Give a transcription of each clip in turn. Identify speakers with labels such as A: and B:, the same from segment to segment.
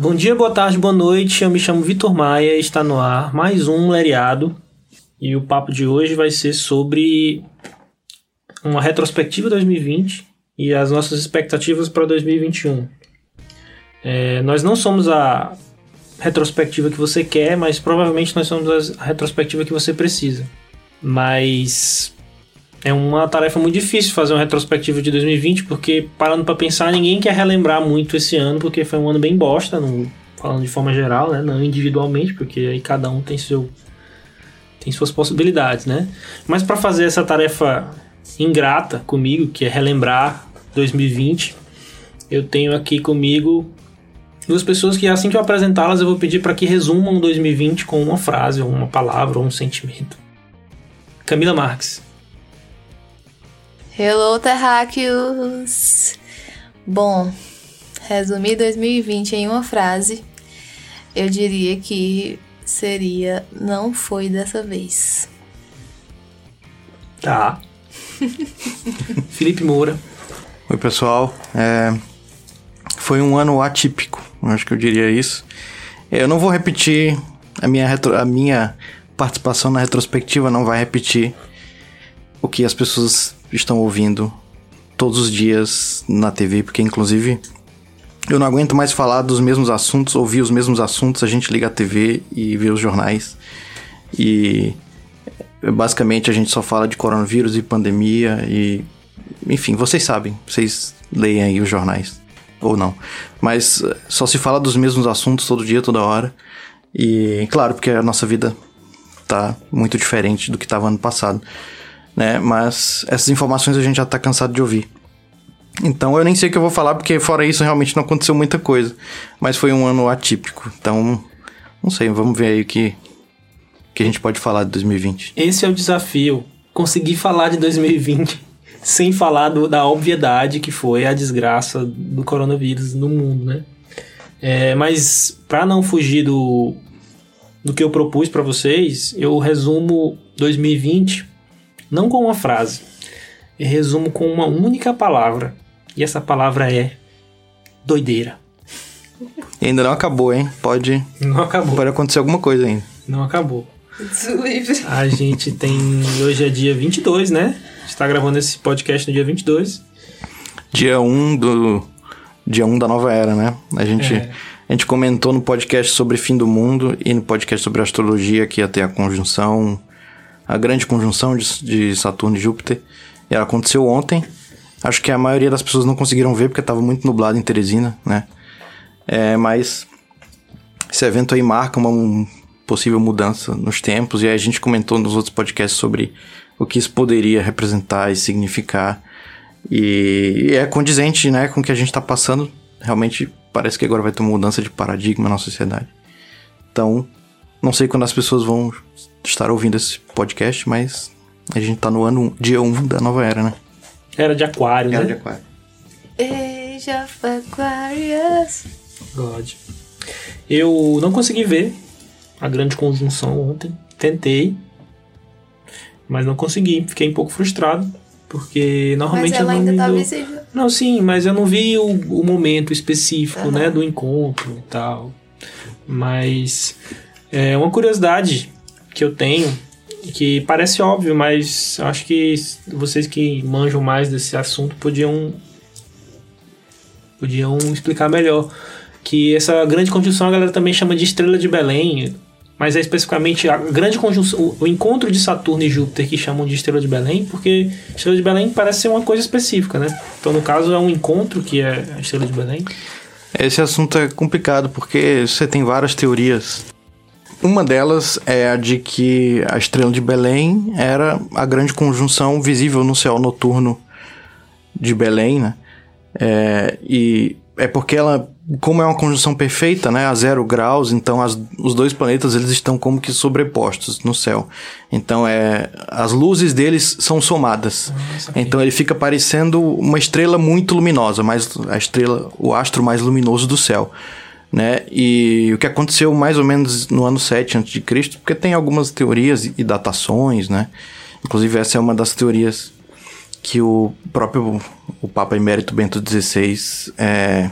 A: Bom dia, boa tarde, boa noite. Eu me chamo Vitor Maia e está no ar mais um Leriado. E o papo de hoje vai ser sobre uma retrospectiva 2020 e as nossas expectativas para 2021. É, nós não somos a retrospectiva que você quer, mas provavelmente nós somos a retrospectiva que você precisa. Mas é uma tarefa muito difícil fazer uma retrospectiva de 2020, porque parando para pensar, ninguém quer relembrar muito esse ano, porque foi um ano bem bosta, falando de forma geral, né? Não individualmente, porque aí cada um tem seu tem suas possibilidades, né? Mas para fazer essa tarefa ingrata comigo, que é relembrar 2020, eu tenho aqui comigo duas pessoas que assim que eu apresentá-las eu vou pedir para que resumam 2020 com uma frase, ou uma palavra, ou um sentimento. Camila Marques.
B: Hello, terráqueos! Bom, resumir 2020 em uma frase, eu diria que seria não foi dessa vez.
A: Tá. Felipe Moura.
C: Oi, pessoal. É, foi um ano atípico, acho que eu diria isso. Eu não vou repetir a minha, retro, a minha participação na retrospectiva, não vai repetir o que as pessoas estão ouvindo todos os dias na TV, porque inclusive eu não aguento mais falar dos mesmos assuntos, ouvir os mesmos assuntos, a gente liga a TV e vê os jornais. E basicamente a gente só fala de coronavírus e pandemia e enfim, vocês sabem, vocês leem aí os jornais ou não. Mas só se fala dos mesmos assuntos todo dia, toda hora. E claro, porque a nossa vida tá muito diferente do que estava ano passado né? Mas essas informações a gente já tá cansado de ouvir. Então eu nem sei o que eu vou falar, porque fora isso realmente não aconteceu muita coisa. Mas foi um ano atípico. Então, não sei, vamos ver aí o que, que a gente pode falar de 2020.
A: Esse é o desafio. Conseguir falar de 2020 sem falar do, da obviedade que foi a desgraça do coronavírus no mundo, né? É, mas para não fugir do, do que eu propus para vocês, eu resumo 2020 não com uma frase. Eu resumo com uma única palavra. E essa palavra é doideira.
C: E ainda não acabou, hein? Pode.
A: Não acabou.
C: Pode acontecer alguma coisa ainda.
A: Não acabou. A gente tem. Hoje é dia 22, né? A gente tá gravando esse podcast no dia 22.
C: Dia 1 do. Dia 1 da nova era, né? A gente. É. A gente comentou no podcast sobre fim do mundo e no podcast sobre astrologia que ia ter a conjunção a grande conjunção de, de Saturno e Júpiter. E ela aconteceu ontem. Acho que a maioria das pessoas não conseguiram ver porque estava muito nublado em Teresina, né? É, mas esse evento aí marca uma possível mudança nos tempos. E aí a gente comentou nos outros podcasts sobre o que isso poderia representar e significar. E, é condizente né, com o que a gente está passando. Realmente parece que agora vai ter uma mudança de paradigma na sociedade. Então, não sei quando as pessoas vão estar ouvindo esse podcast, mas a gente tá no ano dia 1 da nova era, né?
A: Era de aquário,
C: era
A: né?
C: de aquário.
B: Age of Aquarius.
A: God. Eu não consegui ver a grande conjunção ontem. Tentei. Mas não consegui. Fiquei um pouco frustrado. Porque normalmente
B: mas ela
A: eu não.
B: ainda tá
A: do...
B: visível.
A: Não, sim, mas eu não vi o, o momento específico, uhum. né? Do encontro e tal. Mas. É uma curiosidade que eu tenho, que parece óbvio, mas acho que vocês que manjam mais desse assunto podiam podiam explicar melhor que essa grande conjunção a galera também chama de estrela de Belém, mas é especificamente a grande conjunção, o encontro de Saturno e Júpiter que chamam de estrela de Belém, porque estrela de Belém parece ser uma coisa específica, né? Então no caso é um encontro que é a estrela de Belém.
C: Esse assunto é complicado porque você tem várias teorias uma delas é a de que a estrela de Belém era a grande conjunção visível no céu noturno de Belém, né? É, e é porque ela, como é uma conjunção perfeita, né, a zero graus, então as, os dois planetas eles estão como que sobrepostos no céu. Então é, as luzes deles são somadas. Nossa, então ele fica parecendo uma estrela muito luminosa, mais a estrela, o astro mais luminoso do céu né? E o que aconteceu mais ou menos no ano 7 a.C., porque tem algumas teorias e datações, né? Inclusive essa é uma das teorias que o próprio o Papa Emérito Bento XVI é,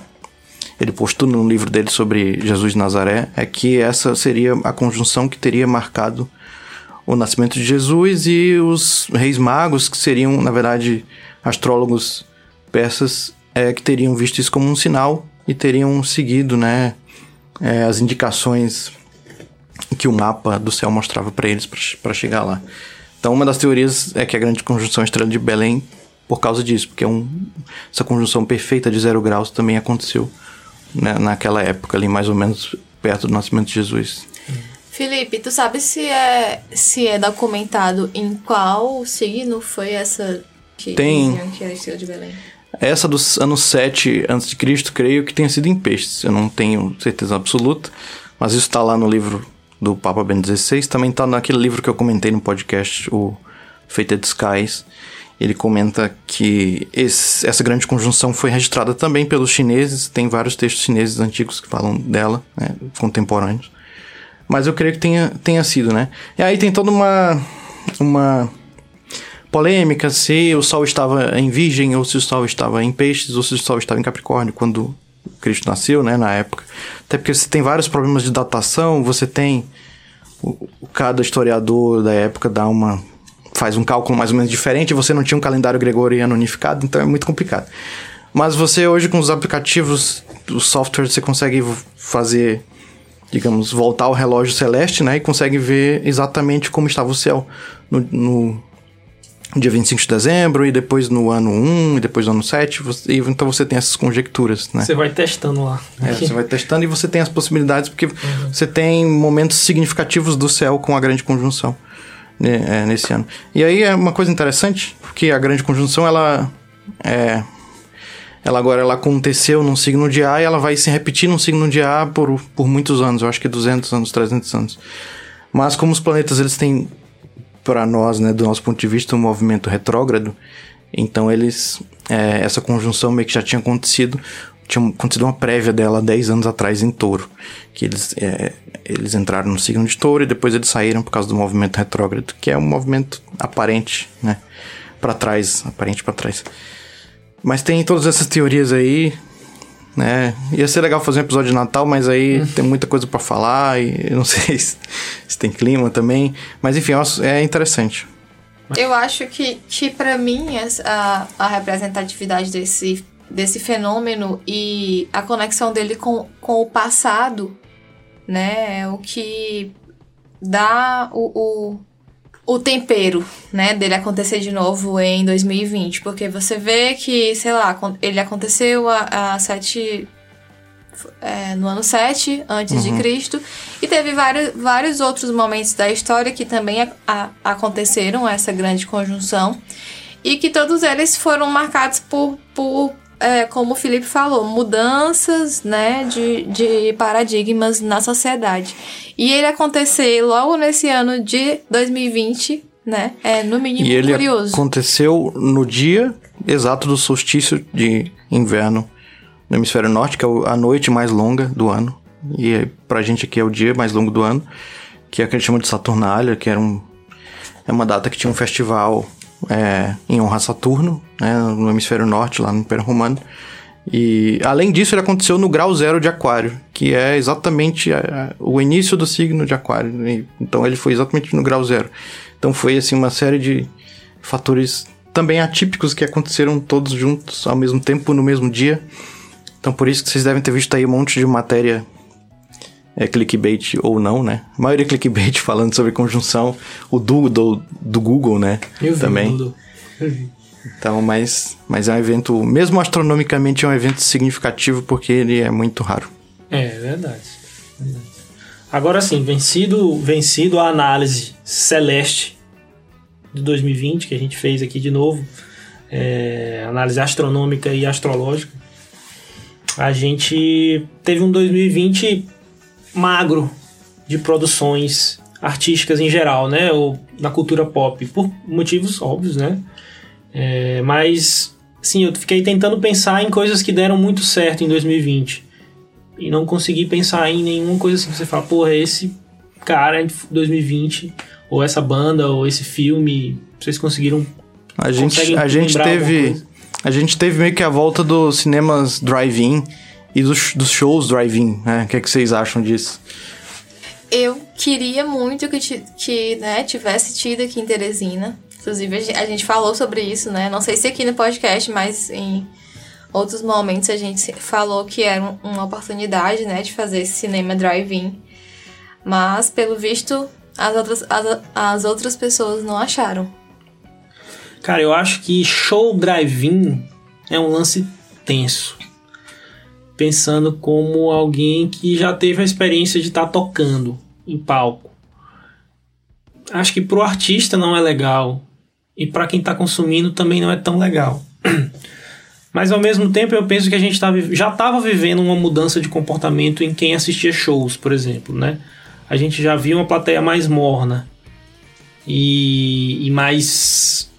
C: ele postou no livro dele sobre Jesus de Nazaré, é que essa seria a conjunção que teria marcado o nascimento de Jesus e os reis magos, que seriam, na verdade, astrólogos persas, é, que teriam visto isso como um sinal e teriam seguido né, é, as indicações que o mapa do céu mostrava para eles para chegar lá. Então, uma das teorias é que a grande conjunção estrela de Belém, por causa disso, porque é um, essa conjunção perfeita de zero graus também aconteceu né, naquela época ali, mais ou menos perto do nascimento de Jesus.
B: Felipe, tu sabe se é, se é documentado em qual signo foi essa que
C: Tem.
B: que era estrela de Belém?
C: Essa dos anos 7 a.C., creio que tenha sido em peixes. Eu não tenho certeza absoluta, mas isso está lá no livro do Papa Ben XVI. Também está naquele livro que eu comentei no podcast, o Fated Skies. Ele comenta que esse- essa grande conjunção foi registrada também pelos chineses. Tem vários textos chineses antigos que falam dela, né, contemporâneos. Mas eu creio que tenha, tenha sido, né? E aí tem toda uma, uma polêmica se o Sol estava em Virgem ou se o Sol estava em Peixes ou se o Sol estava em Capricórnio quando Cristo nasceu, né, na época. Até porque você tem vários problemas de datação, você tem o- o- cada historiador da época dá uma faz um cálculo mais ou menos diferente, você não tinha um calendário gregoriano unificado, então é muito complicado. Mas você hoje com os aplicativos, os softwares, você consegue fazer, digamos, voltar o relógio celeste, né, e consegue ver exatamente como estava o céu no, no dia 25 de dezembro, e depois no ano 1, e depois no ano 7, você- e então você tem essas conjecturas, né?
A: Você vai testando lá.
C: É, você vai testando e você tem as possibilidades, porque você tem momentos significativos do céu com a grande conjunção né, é, nesse ano. E aí é uma coisa interessante, porque a grande conjunção, ela é... Ela agora ela aconteceu num signo de A e ela vai se repetir num signo de A por, por muitos anos, eu acho que 200 anos, 300 anos. Mas como os planetas eles têm para nós, né, do nosso ponto de vista, um movimento retrógrado. Então eles, é, essa conjunção meio que já tinha acontecido, tinha acontecido uma prévia dela 10 anos atrás em Touro, que eles, é, eles entraram no signo de Touro e depois eles saíram por causa do movimento retrógrado, que é um movimento aparente, né, para trás, aparente para trás. Mas tem todas essas teorias aí, né? Ia ser legal fazer um episódio de Natal, mas aí tem muita coisa pra falar e eu não sei se, se tem clima também. Mas enfim, é interessante.
B: Eu acho que, que para mim, a, a representatividade desse, desse fenômeno e a conexão dele com, com o passado, né, é o que dá o, o, o tempero, né, dele acontecer de novo em 2020. Porque você vê que, sei lá, ele aconteceu a, a sete é, no ano 7 antes de Cristo. E teve vários, vários outros momentos da história que também a- a- aconteceram essa grande conjunção. E que todos eles foram marcados por, por é, como o Felipe falou, mudanças né, de, de paradigmas na sociedade. E ele acontecer logo nesse ano de 2020, né? É no mínimo
C: E ele
B: curioso.
C: aconteceu no dia exato do solstício de inverno no hemisfério norte, que é a noite mais longa do ano. E aí, pra gente aqui é o dia mais longo do ano, que é o que a gente chama de Saturnália, que era um, é uma data que tinha um festival é, em honra a Saturno, né, no hemisfério norte, lá no Império Romano. E além disso, ele aconteceu no grau zero de Aquário, que é exatamente é, o início do signo de Aquário. E- então ele foi exatamente no grau zero. Então foi assim uma série de fatores também atípicos que aconteceram todos juntos ao mesmo tempo no mesmo dia. Então por isso que vocês devem ter visto aí um monte de matéria é, clickbait ou não, né? A maioria é clickbait falando sobre conjunção, o do, do, do Google, né?
A: Eu vi,
C: também.
A: Eu vi.
C: Então, mas, mas é um evento, mesmo astronomicamente, é um evento significativo porque ele é muito raro.
A: É, verdade. verdade. Agora sim, vencido, vencido a análise celeste de 2020, que a gente fez aqui de novo, é, análise astronômica e astrológica, a gente teve um 2020 magro de produções artísticas em geral, né? Ou na cultura pop, por motivos óbvios, né? É, mas, sim, eu fiquei tentando pensar em coisas que deram muito certo em 2020 e não consegui pensar em nenhuma coisa assim que você fala, porra, esse cara de 2020, ou essa banda, ou esse filme, vocês conseguiram.
C: A gente, a gente teve. A gente teve meio que a volta dos cinemas drive-in e dos, dos shows drive-in, né? O que, é que vocês acham disso?
B: Eu queria muito que, que né, tivesse tido aqui em Teresina. Inclusive, a gente falou sobre isso, né? Não sei se aqui no podcast, mas em outros momentos a gente falou que era uma oportunidade, né, de fazer esse cinema drive-in. Mas, pelo visto, as outras, as, as outras pessoas não acharam.
A: Cara, eu acho que show drive-in é um lance tenso. Pensando como alguém que já teve a experiência de estar tá tocando em palco. Acho que pro artista não é legal. E para quem está consumindo também não é tão legal. Mas ao mesmo tempo eu penso que a gente tá, já estava vivendo uma mudança de comportamento em quem assistia shows, por exemplo, né? A gente já viu uma plateia mais morna e, e mais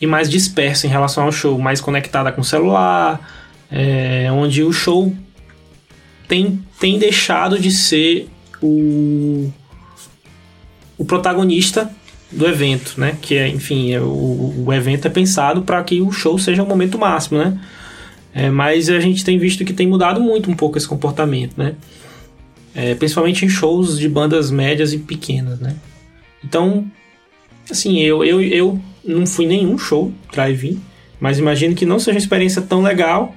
A: e mais dispersa em relação ao show, mais conectada com o celular, é, onde o show tem, tem deixado de ser o, o protagonista do evento, né? Que é, enfim, é, o, o evento é pensado para que o show seja o momento máximo, né? É, mas a gente tem visto que tem mudado muito um pouco esse comportamento, né? É, principalmente em shows de bandas médias e pequenas, né? Então, assim, eu, eu, eu não fui nenhum show drive-in, mas imagino que não seja uma experiência tão legal.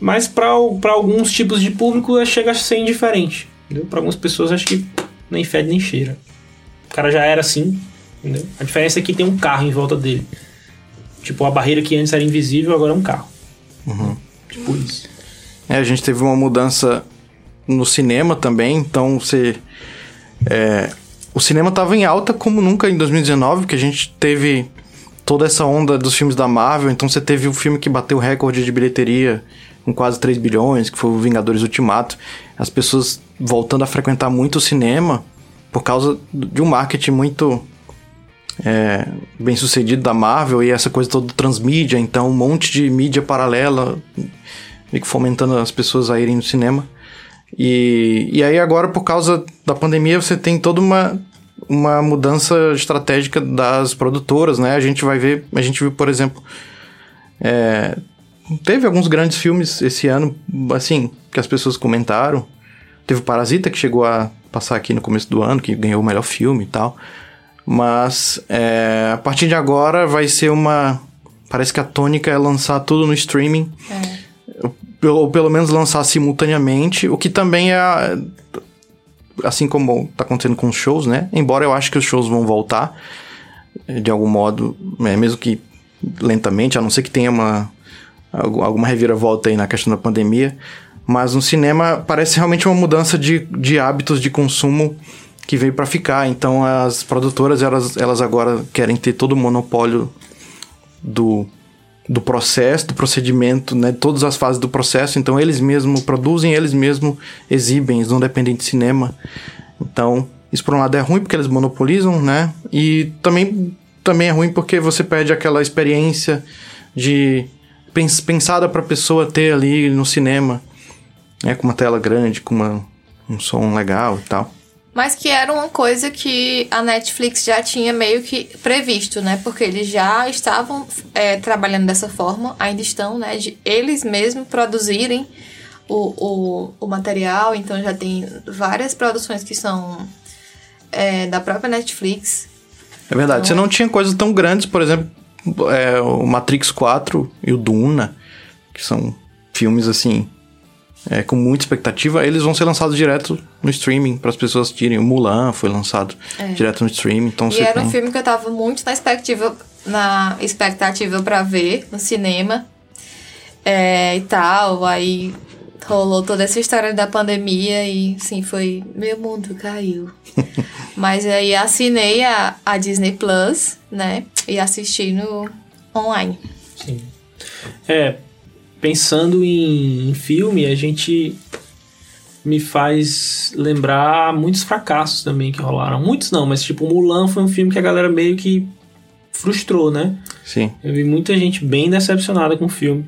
A: Mas para alguns tipos de público chega a ser indiferente. Para algumas pessoas acho que nem fede nem cheira. O cara já era assim, entendeu? A diferença é que tem um carro em volta dele. Tipo, a barreira que antes era invisível, agora é um carro.
C: Uhum.
A: Tipo isso.
C: É, a gente teve uma mudança no cinema também, então você. É, o cinema estava em alta como nunca em 2019, porque a gente teve toda essa onda dos filmes da Marvel, então você teve o filme que bateu o recorde de bilheteria com quase 3 bilhões, que foi o Vingadores Ultimato. As pessoas voltando a frequentar muito o cinema por causa de um marketing muito é, bem sucedido da Marvel e essa coisa toda transmídia, então um monte de mídia paralela, fomentando as pessoas a irem no cinema. E, e aí agora, por causa da pandemia, você tem toda uma, uma mudança estratégica das produtoras, né? A gente vai ver, a gente viu, por exemplo, é, teve alguns grandes filmes esse ano, assim, que as pessoas comentaram. Teve o Parasita, que chegou a passar aqui no começo do ano, que ganhou o melhor filme e tal. Mas é, a partir de agora vai ser uma. Parece que a tônica é lançar tudo no streaming. É ou pelo menos lançar simultaneamente, o que também é assim como está acontecendo com os shows, né? Embora eu acho que os shows vão voltar de algum modo, né? mesmo que lentamente, a não ser que tenha uma alguma reviravolta aí na questão da pandemia, mas no cinema parece realmente uma mudança de, de hábitos de consumo que veio para ficar. Então as produtoras elas, elas agora querem ter todo o monopólio do do processo, do procedimento, né, todas as fases do processo. Então eles mesmos produzem, eles mesmos exibem, eles não dependem de cinema. Então isso por um lado é ruim porque eles monopolizam, né? E também também é ruim porque você perde aquela experiência de pensada para a pessoa ter ali no cinema, né, com uma tela grande, com uma, um som legal e tal.
B: Mas que era uma coisa que a Netflix já tinha meio que previsto, né? Porque eles já estavam é, trabalhando dessa forma, ainda estão, né? De eles mesmos produzirem o, o, o material. Então já tem várias produções que são é, da própria Netflix.
C: É verdade. Então, Você não tinha coisas tão grandes, por exemplo, é, o Matrix 4 e o Duna, que são filmes assim é, com muita expectativa, eles vão ser lançados direto no streaming para as pessoas assistirem. O Mulan foi lançado é. direto no streaming. Então
B: e era tem... um filme que eu tava muito na expectativa, na expectativa para ver no cinema é, e tal. Aí rolou toda essa história da pandemia e sim, foi. Meu mundo caiu. Mas aí assinei a, a Disney Plus, né? E assisti no online.
A: Sim. É, pensando em, em filme, a gente me faz lembrar muitos fracassos também que rolaram. Muitos não, mas tipo, Mulan foi um filme que a galera meio que frustrou, né?
C: Sim.
A: Eu vi muita gente bem decepcionada com o filme.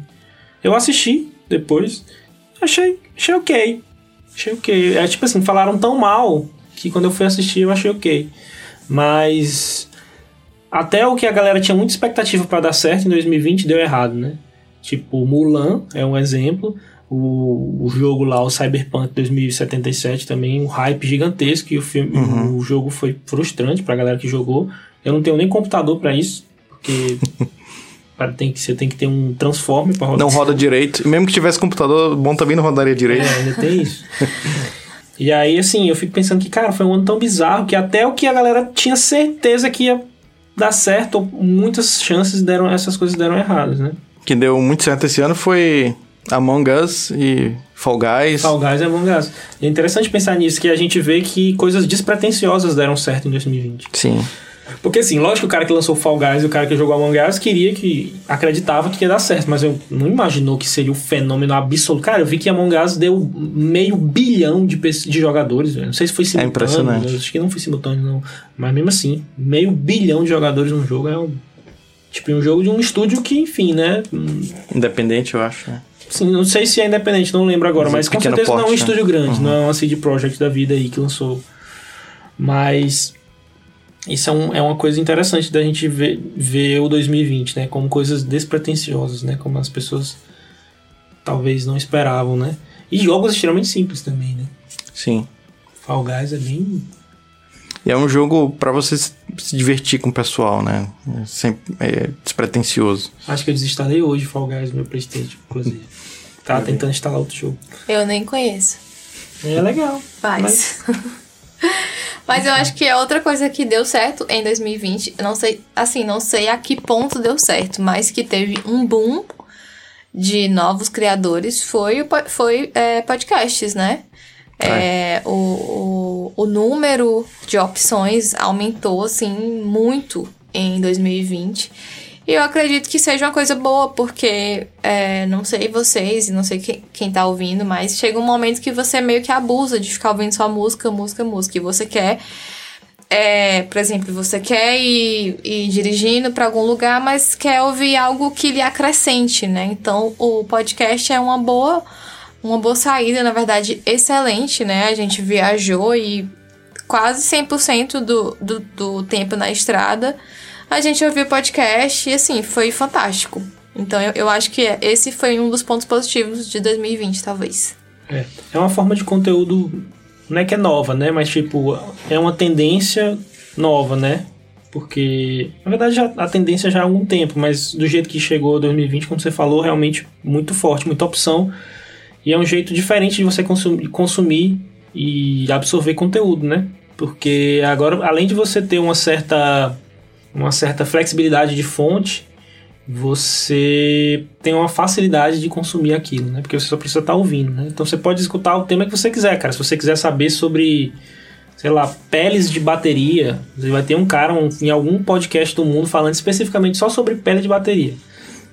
A: Eu assisti depois, achei, achei ok. Achei ok. É tipo assim, falaram tão mal que quando eu fui assistir eu achei ok. Mas até o que a galera tinha muita expectativa para dar certo em 2020 deu errado, né? Tipo, Mulan é um exemplo. o, o jogo lá, o Cyberpunk 2077 também, um hype gigantesco e o filme, o jogo foi frustrante pra galera que jogou. Eu não tenho nem computador pra isso, porque para- tem que, você tem que ter um transformer pra rodar.
C: Não roda direito. Mesmo que tivesse computador, bom também não rodaria direito.
A: É, ainda tem isso. e aí, assim, eu fico pensando que, cara, foi um ano tão bizarro que até o que a galera tinha certeza que ia dar certo, muitas chances deram, essas coisas deram erradas, né?
C: que deu muito certo esse ano foi Among Us e Fall Guys.
A: Fall Guys é bom gás. E é interessante pensar nisso, que a gente vê que coisas despretensiosas deram certo em 2020.
C: Sim.
A: Porque assim, lógico que o cara que lançou Fall Guys e o cara que jogou Among Us queria que. acreditava que ia dar certo, mas eu não imaginou que seria o fenômeno absoluto. Cara, eu vi que Among Us deu meio bilhão de, de jogadores, velho. Não sei se foi simultâneo.
C: impressionante.
A: Acho que não foi simultâneo, não. Mas mesmo assim, meio bilhão de jogadores num jogo é um. Tipo, um jogo de um estúdio que, enfim, né?
C: Independente, eu acho. né?
A: Sim, não sei se é independente, não lembro agora,
C: Mas é
A: mas com certeza não é um
C: porte, né?
A: estúdio grande, não é uma CD Projekt da vida aí que lançou. Mas isso é, um- é uma coisa interessante da gente ver, ver o 2020, né? Como coisas despretensiosas, né? Como as pessoas talvez não esperavam, né? E jogos extremamente simples também, né?
C: Sim.
A: Fall Guys é bem...
C: E é um jogo pra você se se divertir com o pessoal, né? É sempre é despretensioso.
A: Acho que eu desinstalei hoje Fall Guys no meu Playstation, inclusive. Tava tentando instalar outro jogo.
B: Eu nem conheço.
A: É legal.
B: Faz. Mas eu acho que é outra coisa que deu certo em 2020. Eu não sei, assim, não sei a que ponto deu certo, mas que teve um boom de novos criadores foi, foi é, podcasts, né? É, o, o, o número de opções aumentou, assim, muito em 2020. E eu acredito que seja uma coisa boa, porque é, não sei vocês e não sei quem, quem tá ouvindo, mas chega um momento que você meio que abusa de ficar ouvindo só música, música, música. E você quer, é, por exemplo, você quer ir, ir dirigindo para algum lugar, mas quer ouvir algo que lhe acrescente, né? Então o podcast é uma boa, uma boa saída, na verdade, excelente, né? A gente viajou e quase 100% do, do, do tempo na estrada a gente ouviu podcast e assim, foi fantástico. Então eu, eu acho que esse foi um dos pontos positivos de 2020, talvez.
A: É, é uma forma de conteúdo, não é que é nova, né? Mas, tipo, é uma tendência nova, né? Porque, na verdade, a tendência já há algum tempo, mas do jeito que chegou 2020, como você falou, realmente muito forte, muita opção. E é um jeito diferente de você consumir, consumir e absorver conteúdo, né? Porque agora, além de você ter uma certa, uma certa flexibilidade de fonte, você tem uma facilidade de consumir aquilo, né? Porque você só precisa estar ouvindo, né? Então você pode escutar o tema que você quiser, cara. Se você quiser saber sobre, sei lá, peles de bateria, você vai ter um cara um- em algum podcast do mundo falando especificamente só sobre pele de bateria.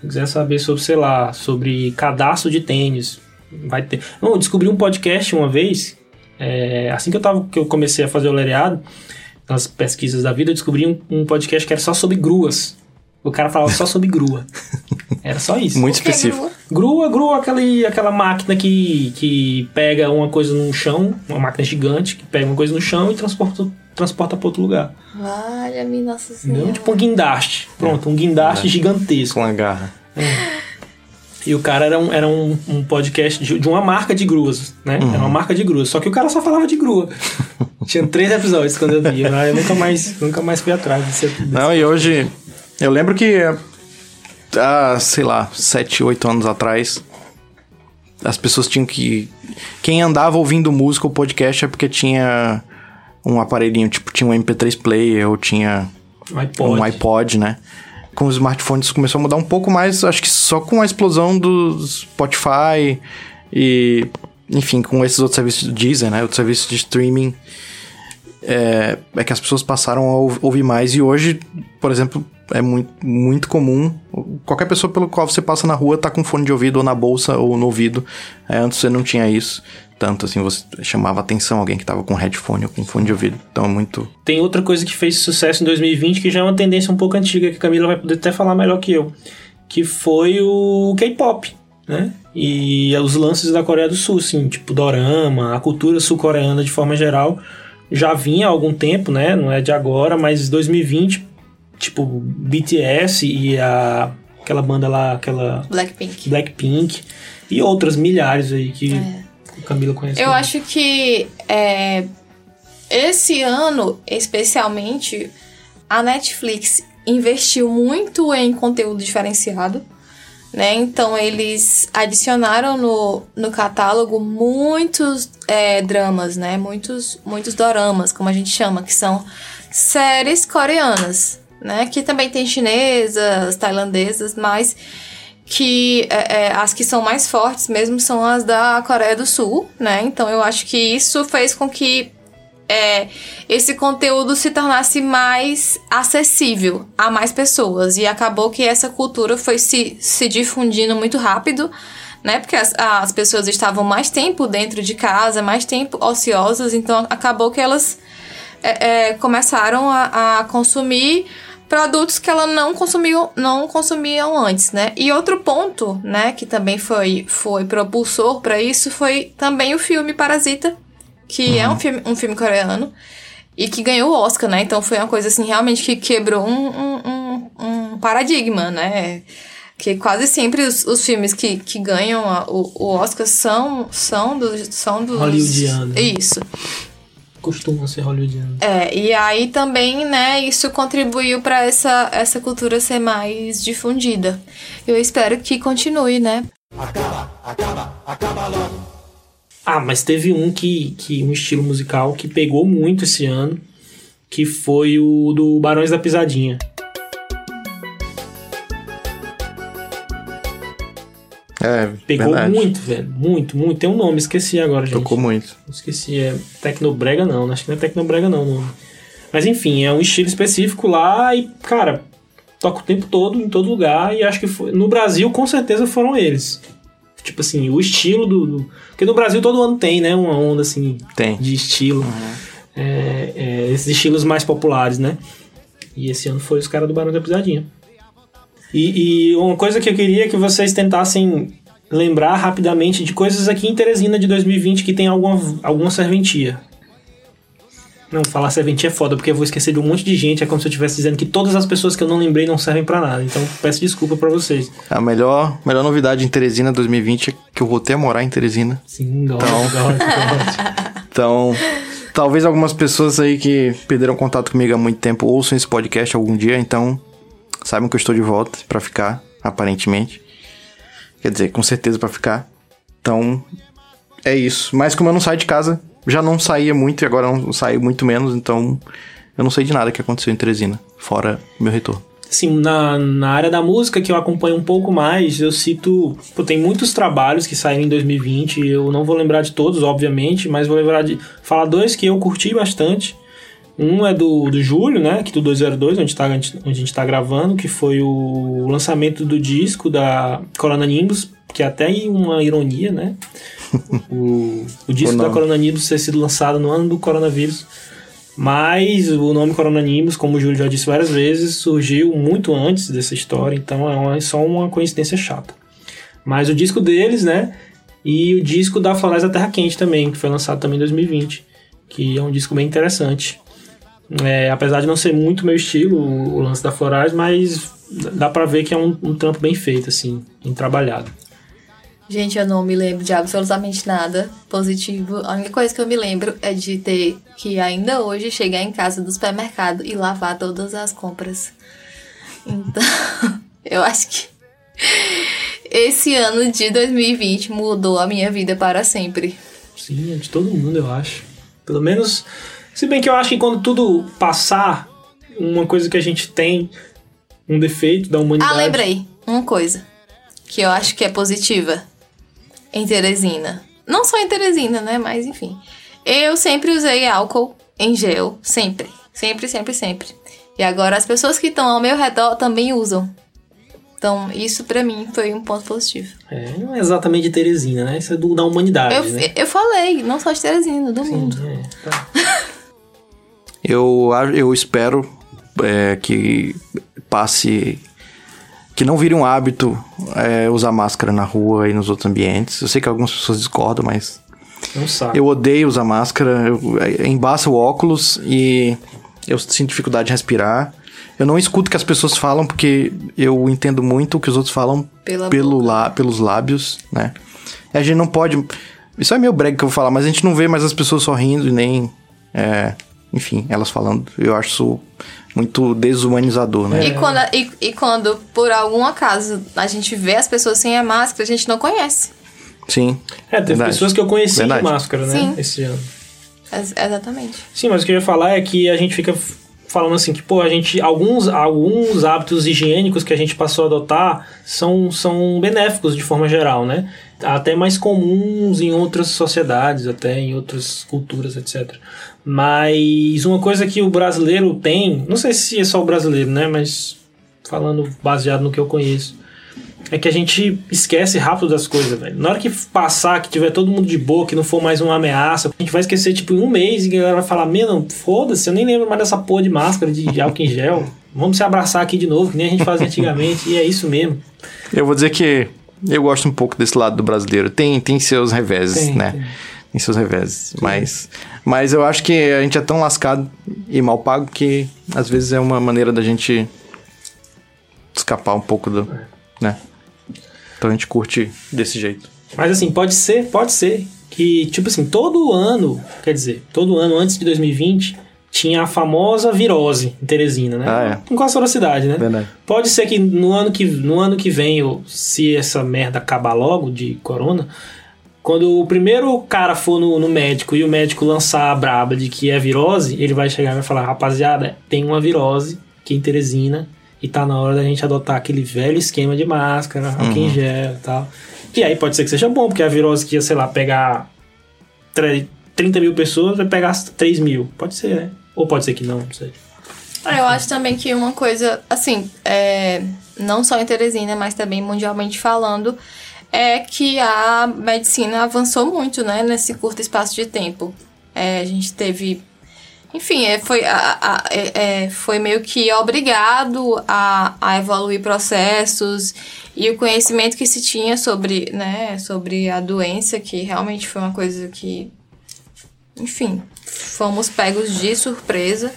A: Se quiser saber sobre, sei lá, sobre cadastro de tênis, vai ter. Não, eu descobri um podcast uma vez, é, assim que eu, tava, que eu comecei a fazer o lereado, nas pesquisas da vida, eu descobri um, um podcast que era só sobre gruas. O cara falava só sobre grua. Era só isso.
C: Muito
B: é
C: específico.
B: grua?
A: Grua, aquele, aquela máquina que, que pega uma coisa no chão, uma máquina gigante que pega uma coisa no chão e transporta, transporta para outro lugar.
B: Valha-me, nossa
A: Entendeu?
B: senhora.
A: Tipo um guindaste. Pronto, um guindaste gigantesco.
C: Com a garra.
A: E o cara era um, era um, um podcast de, de uma marca de gruas, né? Era uma marca de gruas. Só que o cara só falava de grua. Tinha três episódios quando eu vi. né? Eu nunca mais, nunca mais fui atrás desse, desse
C: Não, e hoje. Eu lembro que. Há, sei lá, 7, 8 anos atrás. As pessoas tinham que. Quem andava ouvindo música ou podcast é porque tinha um aparelhinho, tipo, tinha um MP3 player ou tinha
A: um iPod.
C: um iPod, né? Com os smartphones começou a mudar um pouco mais, acho que só com a explosão do Spotify e, enfim, com esses outros serviços do Deezer, né? Outros serviços de streaming, é, é que as pessoas passaram a ou- ouvir mais. E hoje, por exemplo, é muito, muito comum, qualquer pessoa pelo qual você passa na rua tá com fone de ouvido ou na bolsa ou no ouvido. É, antes você não tinha isso. Tanto assim, você chamava atenção alguém que tava com headphone ou com fone de ouvido. Então é muito...
A: Tem outra coisa que fez sucesso em 2020 que já é uma tendência um pouco antiga, que a Camila vai poder até falar melhor que eu. Que foi o K-pop, né? E os lances da Coreia do Sul, assim, tipo dorama, a cultura sul-coreana de forma geral já vinha há algum tempo, né? Não é de agora, mas 2020, tipo BTS e a aquela banda lá, aquela
B: Blackpink.
A: Blackpink E outras milhares aí que o Camilo conhece.
B: Eu acho que é, esse ano, especialmente, a Netflix investiu muito em conteúdo diferenciado. Né? Então eles adicionaram no, no catálogo muitos é, dramas, né? Muitos, muitos doramas, como a gente chama, que são séries coreanas, né? Que também tem chinesas, tailandesas, mas que é, é, as que são mais fortes mesmo são as da Coreia do Sul, né? Então eu acho que isso fez com que é, esse conteúdo se tornasse mais acessível a mais pessoas. E acabou que essa cultura foi se, se difundindo muito rápido, né? Porque as, as pessoas estavam mais tempo dentro de casa, mais tempo ociosas, então acabou que elas é, é, começaram a, a consumir produtos que ela não consumiam, não consumiam antes, né? E outro ponto, né, que também foi, foi propulsor para isso foi também o filme Parasita, que é um filme, um filme coreano e que ganhou o Oscar, né? Então foi uma coisa assim realmente que quebrou um, um, um, um paradigma, né? Que quase sempre os, os filmes que, que ganham a, o, o Oscar são, são, dos, são dos.
A: Hollywoodiano.
B: Isso.
A: Costumam ser hollywoodianos.
B: É, e aí também, né, isso contribuiu para essa, essa cultura ser mais difundida. Eu espero que continue, né?
A: Ah, mas teve um que, que um estilo musical que pegou muito esse ano, que foi o do Barões da Pisadinha.
C: É,
A: Pegou
C: verdade.
A: muito, velho. Muito, muito. Tem um nome, esqueci agora, gente.
C: Tocou muito.
A: Esqueci, é Tecnobrega não, acho que não é Tecnobrega não. não. Mas enfim, é um estilo específico lá e, cara, toca o tempo todo, em todo lugar, e acho que foi, no Brasil com certeza foram eles. Tipo assim, o estilo do, do- Porque no Brasil todo ano tem, né? Uma onda assim
C: Tem.
A: de estilo. É, é, esses estilos mais populares, né? E esse ano foi os caras do Barão da Pisadinha. E, e uma coisa que eu queria que vocês tentassem lembrar rapidamente de coisas aqui em Teresina de 2020 que tem alguma, alguma serventia. Não, falar serventia é foda, porque eu vou esquecer de um monte de gente. É como se eu estivesse dizendo que todas as pessoas que eu não lembrei não servem pra nada. Então peço desculpa pra vocês.
C: A melhor, melhor novidade em Teresina 2020 é que eu voltei a morar em Teresina.
A: Sim, gosto,
C: Então.
A: gosto.
C: Então, talvez algumas pessoas aí que perderam contato comigo há muito tempo ouçam esse podcast algum dia, então saibam que eu estou de volta pra ficar, aparentemente. Quer dizer, com certeza pra ficar. Então, é isso. Mas como eu não saio de casa, já não saía muito e agora não saio muito menos, então eu não sei de nada que aconteceu em Teresina, fora meu retorno.
A: Assim, na, na área da música que eu acompanho um pouco mais, eu cito. Pô, tem muitos trabalhos que saíram em 2020. Eu não vou lembrar de todos, obviamente, mas vou lembrar de falar dois que eu curti bastante. Um é do, do Júlio, né? Aqui do 202, onde, tá, onde a gente tá gravando, que foi o lançamento do disco da Corona Nimbus, que é até uma ironia, né? O, o disco da. Corona Nimbus ter sido lançado no ano do coronavírus. Mas o nome Corona Nimbus, como o Júlio já disse várias vezes, surgiu muito antes dessa história, então é uma- é só uma coincidência chata. Mas o disco deles, né? E o disco da Floresta Terra Quente também, que foi lançado também em 2020, que é um disco bem interessante. É, apesar de não ser muito meu estilo, o, o lance da Florais, mas dá pra ver que é um, um trampo bem feito, assim, bem trabalhado.
B: Gente, eu não me lembro de absolutamente nada positivo. A única coisa que eu me lembro é de ter que ainda hoje chegar em casa do supermercado e lavar todas as compras. Então, eu acho que esse ano de 2020 mudou a minha vida para sempre.
A: Sim, é de todo mundo, eu acho. Pelo menos. Se bem que eu acho que quando tudo passar, uma coisa que a gente tem, um defeito da humanidade.
B: Ah, lembrei. Uma coisa que eu acho que é positiva em Teresina. Não só em Teresina, né? Mas enfim. Eu sempre usei álcool em gel. Sempre. Sempre, sempre, sempre. E agora as pessoas que estão ao meu redor também usam. Então, isso pra mim foi um ponto positivo.
A: É, não é exatamente de Teresina, né? Isso é do, da humanidade,
B: Eu,
A: né?
B: eu falei, não só de Teresina, do mundo.
A: Sim, é, tá.
C: Eu, eu espero é, que passe. Que não vire um hábito é, usar máscara na rua e nos outros ambientes. Eu sei que algumas pessoas discordam, mas
A: É
C: eu odeio usar máscara. Eu, é, embaça o óculos e eu sinto dificuldade de respirar. Eu não escuto o que as pessoas falam porque eu entendo muito o que os outros falam
B: Pela
C: pelo lá, pelos lábios, né? A gente não pode. Isso é meio brega que eu vou falar, mas a gente não vê mais as pessoas sorrindo e nem. é, enfim, elas falando. Eu acho isso muito desumanizador, né?
B: E, quando, e, e quando, por algum acaso, a gente vê as pessoas sem a máscara, a gente não conhece.
C: Sim.
A: É, teve
C: Verdade.
A: pessoas que eu conheci
C: Verdade.
A: de máscara, né?
B: Sim.
A: Esse ano.
B: Ex- exatamente.
A: Sim, mas o que eu ia falar é que a gente fica falando assim que, pô, a gente. Alguns, alguns hábitos higiênicos que a gente passou a adotar são, são benéficos de forma geral, né? Até mais comuns em outras sociedades, até em outras culturas, etc. Mas uma coisa que o brasileiro tem, não sei se é só o brasileiro, né? Mas falando baseado no que eu conheço. É que a gente esquece rápido das coisas, velho. Na hora que passar, que tiver todo mundo de boa, que não for mais uma ameaça, a gente vai esquecer, tipo, em um mês e a galera vai falar: Meu, não, foda-se, eu nem lembro mais dessa porra de máscara, de álcool em gel. Vamos se abraçar aqui de novo, que nem a gente fazia antigamente, e é isso mesmo.
C: Eu vou dizer que eu gosto um pouco desse lado do brasileiro. Tem, tem seus reveses,
A: Tem,
C: né?
A: tem.
C: Tem seus reveses. Mas, mas eu acho que a gente é tão lascado e mal pago que às vezes é uma maneira da gente escapar um pouco do. né? Então a gente curte desse jeito.
A: Mas assim, pode ser, pode ser que, tipo assim, todo ano, quer dizer, todo ano antes de 2020, tinha a famosa virose em Teresina, né?
C: Ah,
A: Em quase toda a cidade, né?
C: Verdade.
A: Pode ser que no ano que, no ano que vem, ou se essa merda acabar logo de corona, quando o primeiro cara for no, no médico e o médico lançar a braba de que é virose, ele vai chegar e vai falar: rapaziada, tem uma virose aqui em Teresina e tá na hora da gente adotar aquele velho esquema de máscara, álcool em gel e tal. E aí pode ser que seja bom, porque a virose que ia, sei lá, pegar tre- 30 mil pessoas vai pegar 3 mil. Pode ser, né? Ou pode ser que não, não sei.
B: Ah, Eu acho também que uma coisa, assim, é, não só em Teresina, mas também mundialmente falando, é que a medicina avançou muito, né, nesse curto espaço de tempo. É, a gente teve. Enfim, é, foi, a- a- é, é, foi meio que obrigado a, a evoluir processos e o conhecimento que se tinha sobre, né, sobre a doença, que realmente foi uma coisa que. Enfim, fomos pegos de surpresa.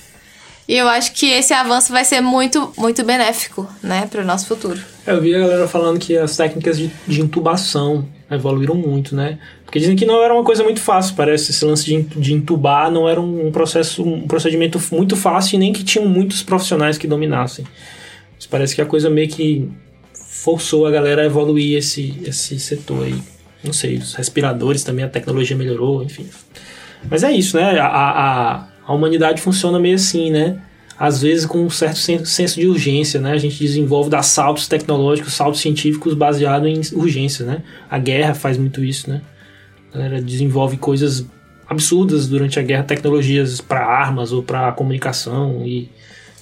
B: E eu acho que esse avanço vai ser muito, muito benéfico, né, para o nosso futuro.
A: É, Eu vi a galera falando que as técnicas de, de intubação evoluíram muito, né? Porque dizem que não era uma coisa muito fácil, parece. Esse lance de, de intubar não era um processo, um procedimento muito fácil e nem que tinham muitos profissionais que dominassem. Mas parece que a coisa meio que forçou a galera a evoluir esse, esse setor aí. Não sei, os respiradores também, a tecnologia melhorou, enfim. Mas é isso, né? A, a, a humanidade funciona meio assim, né? Às vezes com um certo sen- senso de urgência, né? A gente desenvolve dar saltos tecnológicos, saltos científicos baseados em urgência, né? A guerra faz muito isso, né? A galera desenvolve coisas absurdas durante a guerra, tecnologias para armas ou para comunicação e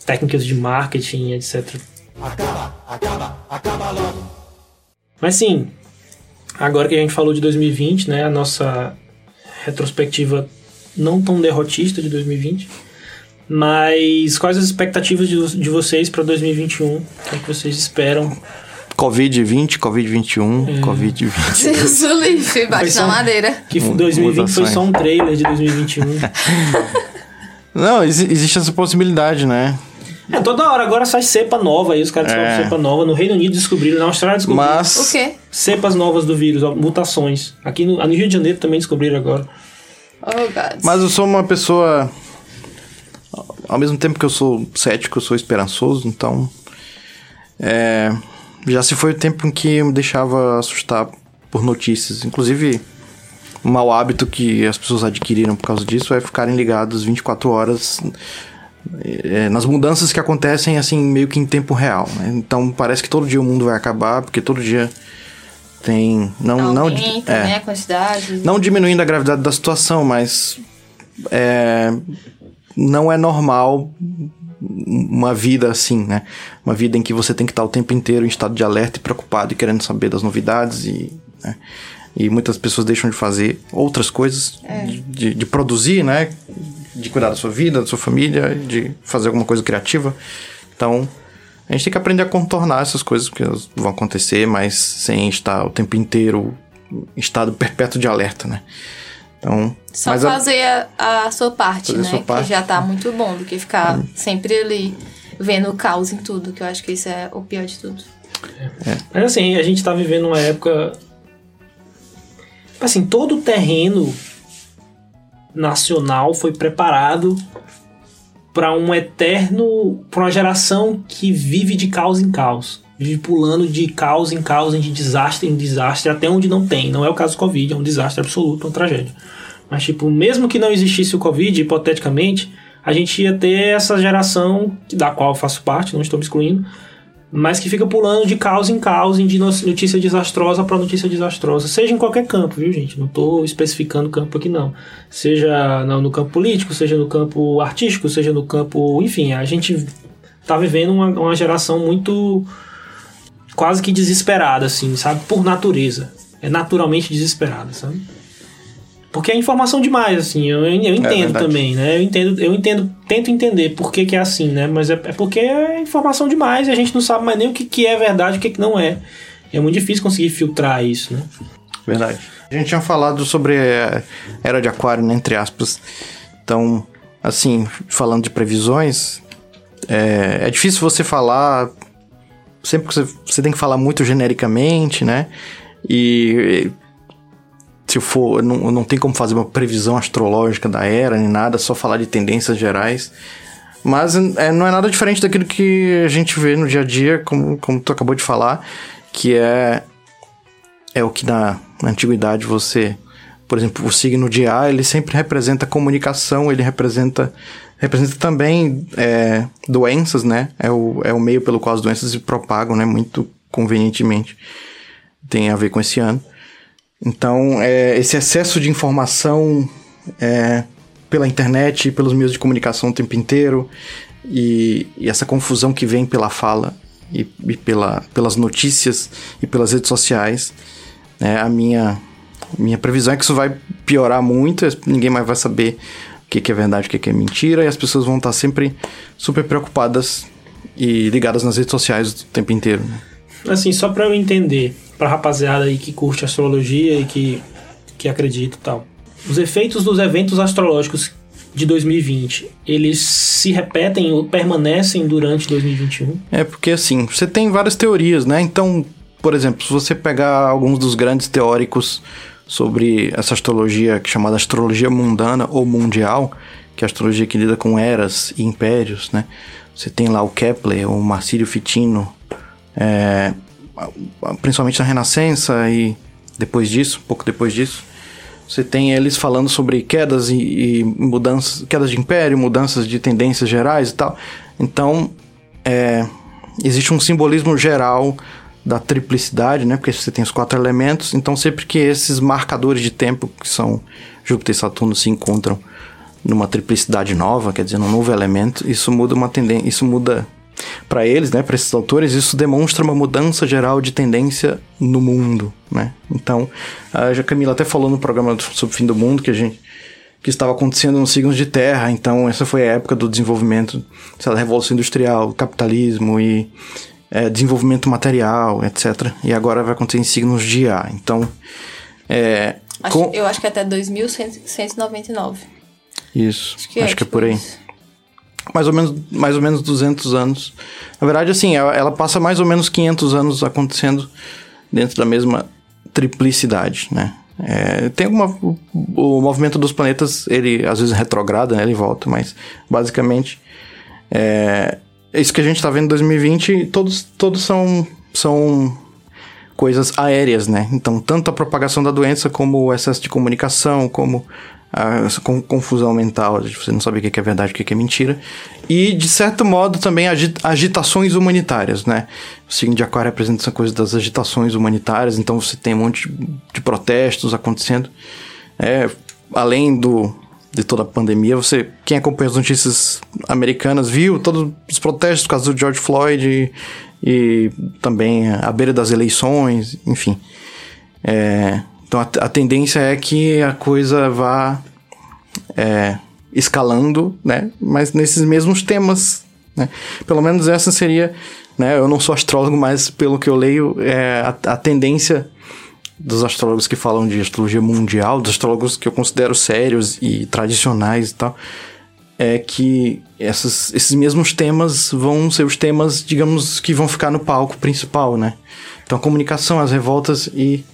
A: técnicas de marketing, etc. Mas sim, agora que a gente falou de 2020, né, a nossa retrospectiva não tão derrotista de 2020, mas quais as expectativas de, de vocês para 2021? O que, é que vocês esperam?
C: Covid-20, Covid-21, Covid-20.
B: Deus o livre, bate
A: Foi
B: na
A: só-
B: madeira.
A: Que
C: Mu-
A: 2020 foi
C: mutações.
A: só um trailer de 2021.
C: Não, exi- existe essa possibilidade, né?
A: é, toda hora agora sai cepa nova aí, os caras
C: É.
A: descobrem cepa nova. No Reino Unido descobriram, na Austrália descobriram.
C: Mas.
B: O quê?
A: Cepas novas do vírus, ó, mutações. Aqui no, no Rio de Janeiro também descobriram agora.
B: Oh, God.
C: Mas eu sou uma pessoa. Ao mesmo tempo que eu sou cético, eu sou esperançoso, então. é, já se foi o tempo em que eu me deixava assustar por notícias. Inclusive, um mau hábito que as pessoas adquiriram por causa disso é ficarem ligados 24 horas é, nas mudanças que acontecem, assim, meio que em tempo real. né? Então parece que todo dia o mundo vai acabar, porque todo dia tem. Não, não,
B: Aumenta,
C: é,
B: né, a quantidade.
C: não diminuindo a gravidade da situação, mas é, não é normal uma vida assim, né? Uma vida em que você tem que estar o tempo inteiro em estado de alerta e preocupado e querendo saber das novidades e, né? e muitas pessoas deixam de fazer outras coisas, de, de- de produzir, né? De cuidar da sua vida, da sua família, de fazer alguma coisa criativa. Então, a gente tem que aprender a contornar essas coisas, porque elas vão acontecer, mas sem estar o tempo inteiro em estado perpétuo de alerta, né? Então,
B: Só
C: a-
B: fazer a, a sua parte,
C: a
B: né?
C: sua parte.
B: Que já tá muito bom do que ficar sempre ali vendo o caos em tudo, que eu acho que isso é o pior de tudo.
A: Mas assim, a gente tá vivendo uma época Assim, todo o terreno nacional foi preparado para um eterno. para uma geração que vive de caos em caos. Vive pulando de caos em caos, de desastre em desastre, até onde não tem. Não é o caso do Covid, é um desastre absoluto, uma tragédia. Mas, tipo, mesmo que não existisse o Covid, hipoteticamente, a gente ia ter essa geração, da qual eu faço parte, não estou me excluindo, mas que fica pulando de caos em caos, de notícia desastrosa para notícia desastrosa, seja em qualquer campo, viu, gente? Não estou especificando campo aqui, não. Seja no campo político, seja no campo artístico, seja no campo. Enfim, a gente tá vivendo uma, uma geração muito. Quase que desesperada, assim, sabe? Por natureza. É naturalmente desesperada, sabe? Porque é informação demais, assim, eu, eu entendo é também, né? Eu entendo, eu entendo, tento entender por que, que é assim, né? Mas é, é, porque é informação demais e a gente não sabe mais nem o que, que é verdade e o que, que não é. É muito difícil conseguir filtrar isso, né?
C: Verdade. A gente tinha falado sobre a era de aquário, né, entre aspas. Então, assim, falando de previsões, é, é difícil você falar. Sempre que você, você tem que falar muito genericamente, né? E se for, não, não tem como fazer uma previsão astrológica da era nem nada, só falar de tendências gerais. Mas é, não é nada diferente daquilo que a gente vê no dia a dia, como, como tu acabou de falar, que é, é o que na, na antiguidade você. Por exemplo, o signo de A, ele sempre representa comunicação, ele representa representa também é, doenças, né? É o, é o meio pelo qual as doenças se propagam, né? Muito convenientemente. Tem a ver com esse ano. Então, é, esse excesso de informação é, pela internet, pelos meios de comunicação o tempo inteiro, e, e essa confusão que vem pela fala e, e, pela, pelas notícias e pelas redes sociais, né, a minha, minha previsão é que isso vai piorar muito, ninguém mais vai saber que, que é verdade, o que, que é mentira, e as pessoas vão estar sempre super preocupadas e ligadas nas redes sociais o tempo inteiro. Né?
A: Assim, só para eu entender, pra rapaziada aí que curte astrologia e que, que acredita e tal. Os efeitos dos eventos astrológicos de 2020, eles se repetem ou permanecem durante 2021?
C: É porque assim, você tem várias teorias, né? Então, por exemplo, se você pegar alguns dos grandes teóricos sobre essa astrologia chamada astrologia mundana ou mundial, que é a astrologia que lida com eras e impérios, né? Você tem lá o Kepler, o Marcílio Fitino, é, principalmente na Renascença e depois disso, pouco depois disso, você tem eles falando sobre quedas e, e mudanças, quedas de império, mudanças de tendências gerais e tal. Então, é, existe um simbolismo geral da triplicidade, né? Porque você tem os quatro elementos. Então, sempre que esses marcadores de tempo, que são Júpiter e Saturno, se encontram numa triplicidade nova, quer dizer, num novo elemento, isso muda uma tendência, isso muda para eles, né, para esses autores, isso demonstra uma mudança geral de tendência no mundo, né? Então, a Camila até falou no programa sobre o fim do mundo que a gente que estava acontecendo nos signos de terra, então essa foi a época do desenvolvimento, da revolução industrial, capitalismo e é, desenvolvimento material, etc. E agora vai acontecer em signos de ar. Então, é,
B: acho, com... eu acho que até 2199.
C: Isso, acho que, é, acho que é por aí. Isso mais ou menos, mais ou menos 200 anos. Na verdade, assim, ela, ela, passa mais ou menos 500 anos acontecendo dentro da mesma triplicidade, né? É, tem alguma... O, o, movimento dos planetas, ele às vezes retrograda, né? Ele volta, mas basicamente... É, isso que a gente está vendo em 2020, todos, todos são, são coisas aéreas, né? Então, tanto a propagação da doença, como o excesso de comunicação, como essa confusão mental, você não saber o que é verdade o que é mentira. E, de certo modo, também agitações humanitárias, né? O signo de aquário representa essa coisa das agitações humanitárias, então você tem um monte de protestos acontecendo. É, além do, de toda a pandemia, você, quem acompanha as notícias americanas, viu todos os protestos por causa do George Floyd e, e também à beira das eleições, enfim. É, então a, a tendência é que a coisa vá é, escalando, né? Mas nesses mesmos temas, né? Pelo menos essa seria, né? Eu não sou astrólogo, mas pelo que eu leio, é a, a tendência dos astrólogos que falam de astrologia mundial, dos astrólogos que eu considero sérios e tradicionais e tal, é que essas, esses mesmos temas vão ser os temas, digamos, que vão ficar no palco principal, né? Então, a comunicação, as revoltas e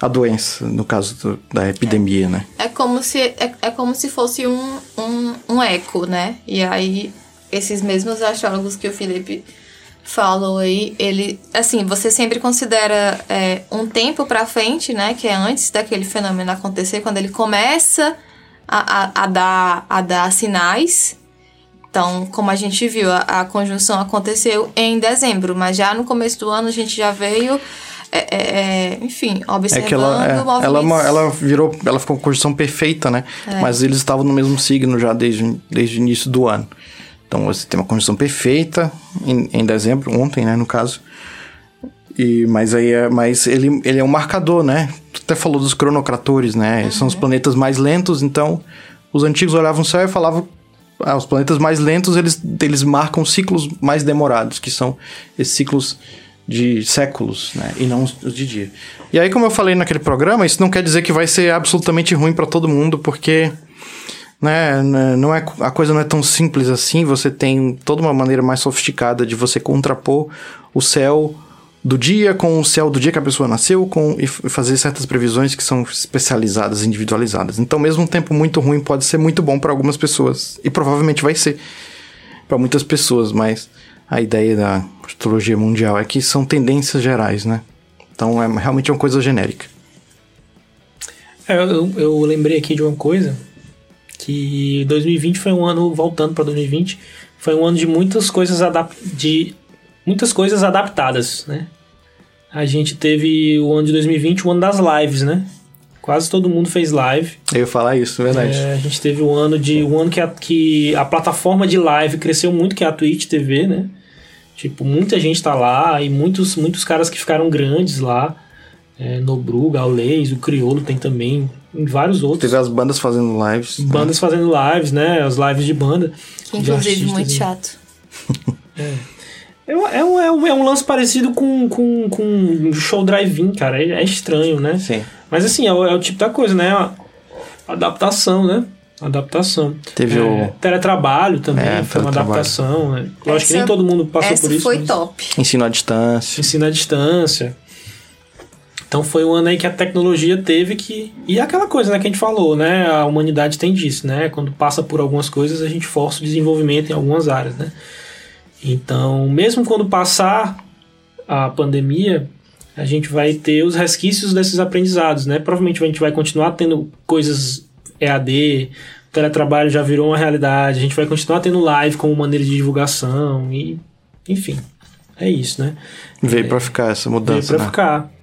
C: a doença, no caso do, da epidemia, né?
B: É como se, é, é como se fosse um, um, um eco, né? E aí, esses mesmos astrólogos que o Felipe falou aí, ele, assim, você sempre considera é, um tempo para frente, né? Que é antes daquele fenômeno acontecer, quando ele começa a, a, a dar, a dar sinais. Então, como a gente viu, a, a conjunção aconteceu em dezembro, mas já no começo do ano a gente já veio é, é, é, enfim, observando
C: é que ela, é, ela, é ela virou, ela ficou com conjunção perfeita, né? É. Mas eles estavam no mesmo signo já desde, desde o início do ano. Então você tem uma conjunção perfeita em, em dezembro, ontem, né, no caso. E, mas aí é, mas ele, ele é um marcador, né? Tu até falou dos cronocratores, né? Uhum. São os planetas mais lentos, então os antigos olhavam o céu e falavam ah, os planetas mais lentos, eles, eles marcam ciclos mais demorados, que são esses ciclos de séculos, né? E não os de dia. E aí, como eu falei naquele programa, isso não quer dizer que vai ser absolutamente ruim para todo mundo, porque né, né, não é, a coisa não é tão simples assim. Você tem toda uma maneira mais sofisticada de você contrapor o céu do dia com o céu do dia que a pessoa nasceu com e fazer certas previsões que são especializadas, individualizadas. Então, mesmo um tempo muito ruim pode ser muito bom para algumas pessoas e provavelmente vai ser para muitas pessoas, mas a ideia da astrologia mundial é que são tendências gerais, né? Então é realmente uma coisa genérica.
A: É, eu, eu lembrei aqui de uma coisa que 2020 foi um ano voltando para 2020 foi um ano de muitas coisas de muitas coisas adaptadas, né? A gente teve o ano de 2020, o ano das lives, né? Quase todo mundo fez live.
C: Eu ia falar isso, verdade.
A: É, a gente teve um ano de um ano que a, que a plataforma de live cresceu muito, que é a Twitch TV, né? Tipo, muita gente tá lá e muitos, muitos caras que ficaram grandes lá. É, Nobru, Gaules, o Criolo tem também, em vários outros.
C: Teve as bandas fazendo lives.
A: Né? Bandas né? fazendo lives, né? As lives de banda.
B: Que inclusive muito chato.
A: é. É, é, um, é, um, é um lance parecido com, com, com show drive-in, cara. É, é, estranho, né?
C: Sim.
A: Mas assim, é o, é o tipo da coisa, né? A adaptação, né? Adaptação.
C: Teve é, o.
A: Teletrabalho também, é, foi uma adaptação. Né? Eu acho que nem todo mundo passou por isso.
B: Foi top.
C: Ensino à distância.
A: Ensino à distância. Então foi um ano aí que a tecnologia teve que. E é aquela coisa né, que a gente falou, né? A humanidade tem disso, né? Quando passa por algumas coisas, a gente força o desenvolvimento em algumas áreas, né? Então, mesmo quando passar a pandemia, a gente vai ter os resquícios desses aprendizados, né? Provavelmente a gente vai continuar tendo coisas EAD, o teletrabalho já virou uma realidade, a gente vai continuar tendo live como maneira de divulgação e, enfim, é isso, né?
C: Veio
A: é,
C: para ficar essa mudança,
A: Veio pra né? ficar.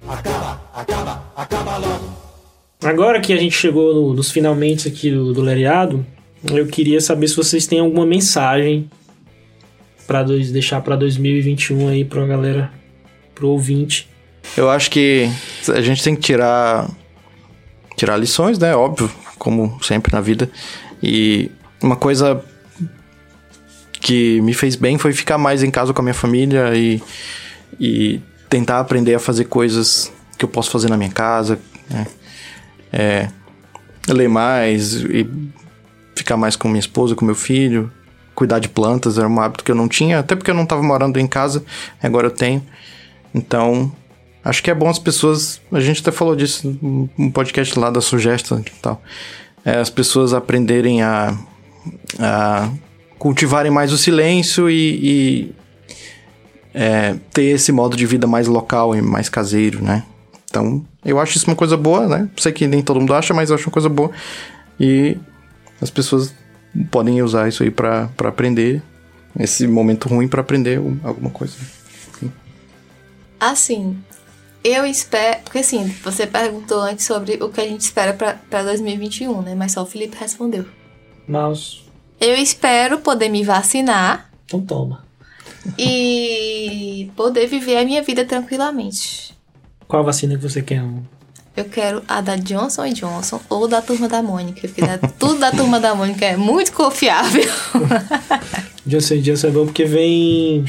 A: Acaba, acaba, logo. Agora que a gente chegou no, nos finalmente aqui do, do Leriado, eu queria saber se vocês têm alguma mensagem para deixar para 2021 aí para a galera, pro ouvinte.
C: Eu acho que a gente tem que tirar tirar lições, né? Óbvio, como sempre na vida. E uma coisa que me fez bem foi ficar mais em casa com a minha família e, e tentar aprender a fazer coisas que eu posso fazer na minha casa, né? É, ler mais e ficar mais com minha esposa, com meu filho, cuidar de plantas era um hábito que eu não tinha, até porque eu não estava morando em casa, agora eu tenho. Então, acho que é bom as pessoas. A gente até falou disso no podcast lá da Sugesta e tal. É, as pessoas aprenderem a, a cultivarem mais o silêncio e, e é, ter esse modo de vida mais local e mais caseiro, né? Então, eu acho isso uma coisa boa, né? Sei que nem todo mundo acha, mas eu acho uma coisa boa. E as pessoas podem usar isso aí para aprender, esse momento ruim para aprender alguma coisa.
B: Assim, eu espero. Porque assim, você perguntou antes sobre o que a gente espera para 2021, né? Mas só o Felipe respondeu.
A: Mas.
B: Eu espero poder me vacinar.
A: Então toma.
B: E poder viver a minha vida tranquilamente.
A: Qual vacina que você quer?
B: Eu quero a da Johnson Johnson ou da Turma da Mônica, porque da, tudo da Turma da Mônica é muito confiável.
A: Johnson Johnson é bom porque vem,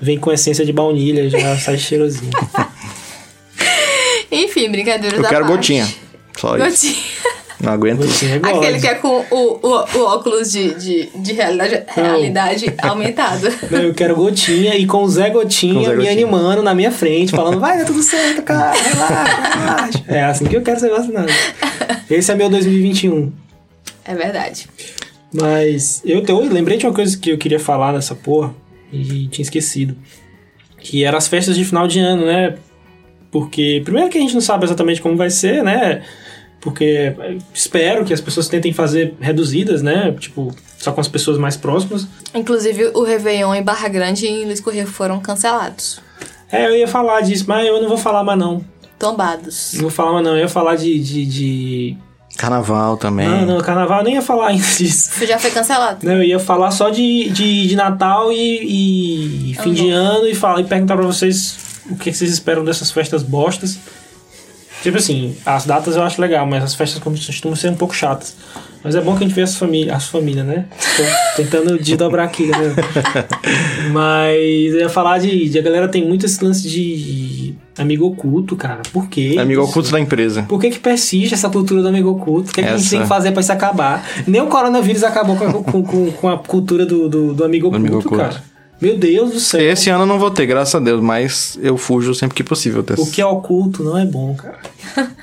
A: vem com essência de baunilha, já sai cheirosinho.
B: Enfim, brincadeira
C: Eu
B: da
C: quero
B: parte.
C: gotinha. Só
B: gotinha.
C: isso. Não aguento.
A: É.
B: Aquele que é com o, o, o óculos de, de, de realidade, realidade aumentada.
A: Não, eu quero Gotinha e com o Zé Gotinha
C: o Zé
A: me
C: Gotinha.
A: animando na minha frente, falando, vai, tá tudo certo, cara, relaxa, relaxa. É assim que eu quero ser vacinado. Esse é meu 2021.
B: É verdade.
A: Mas eu, eu lembrei de uma coisa que eu queria falar nessa porra e tinha esquecido. Que eram as festas de final de ano, né? Porque, primeiro que a gente não sabe exatamente como vai ser, né? Porque espero que as pessoas tentem fazer reduzidas, né? Tipo, só com as pessoas mais próximas.
B: Inclusive, o Réveillon em Barra Grande e em Luiz Correia foram cancelados.
A: É, eu ia falar disso, mas eu não vou falar mais não.
B: Tombados.
A: Não vou falar mais não. Eu ia falar de. de, de...
C: Carnaval também.
A: Não, não, carnaval eu nem ia falar ainda disso.
B: Já foi cancelado.
A: Não, eu ia falar só de, de, de Natal e, e fim de ano e, falar, e perguntar pra vocês o que vocês esperam dessas festas bostas. Tipo assim, as datas eu acho legal, mas as festas costumam ser um pouco chatas. Mas é bom que a gente vê as famílias, as famílias, né? Tô tentando desdobrar aqui, né? Mas eu ia falar de, de. A galera tem muito esse lance de amigo oculto, cara. Por quê?
C: Amigo oculto da empresa.
A: Por que, que persiste essa cultura do amigo oculto? O que, é que a gente tem que fazer pra isso acabar? Nem o coronavírus acabou com a, com, com- com a cultura do, do, do amigo, oculto,
C: amigo oculto.
A: cara. Meu Deus do céu.
C: Esse ano eu não vou ter, graças a Deus, mas eu fujo sempre que possível. Desse.
A: O que é oculto não é bom, cara.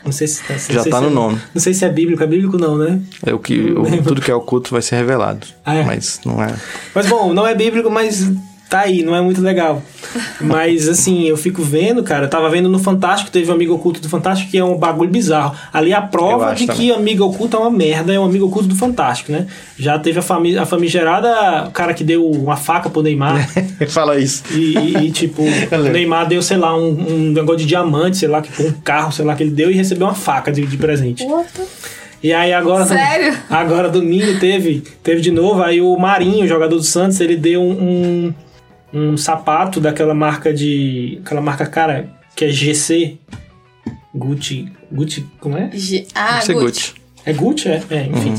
A: Não sei se, não sei
C: Já
A: se
C: tá
A: é-
C: no nome.
A: Não sei se é bíblico. É bíblico não, né?
C: É o que, o- tudo que é oculto vai ser revelado.
A: Ah, é?
C: Mas não é.
A: Mas bom, não é bíblico, mas tá aí, não é muito legal. Mas assim, eu fico vendo, cara, eu tava vendo no Fantástico, teve um amigo oculto do Fantástico que é um bagulho bizarro. Ali a prova de
C: também.
A: que amigo oculto é uma merda, é um amigo oculto do Fantástico, né? Já teve a, fami a famigerada, o cara que deu uma faca pro Neymar.
C: Fala isso.
A: E, e- e, tipo, o Neymar deu, sei lá, um, um negócio de diamante, sei lá, que um carro, sei lá, que ele deu e recebeu uma faca de, de presente. E aí agora.
B: Sério?
A: Agora domingo teve, teve de novo. Aí o Marinho, jogador do Santos, ele deu um, um, um sapato daquela marca de. Aquela marca cara que é GC. Gucci. Gucci, como é?
B: G- Ah, Gucci.
C: Gucci.
A: É Gucci, é? É, enfim.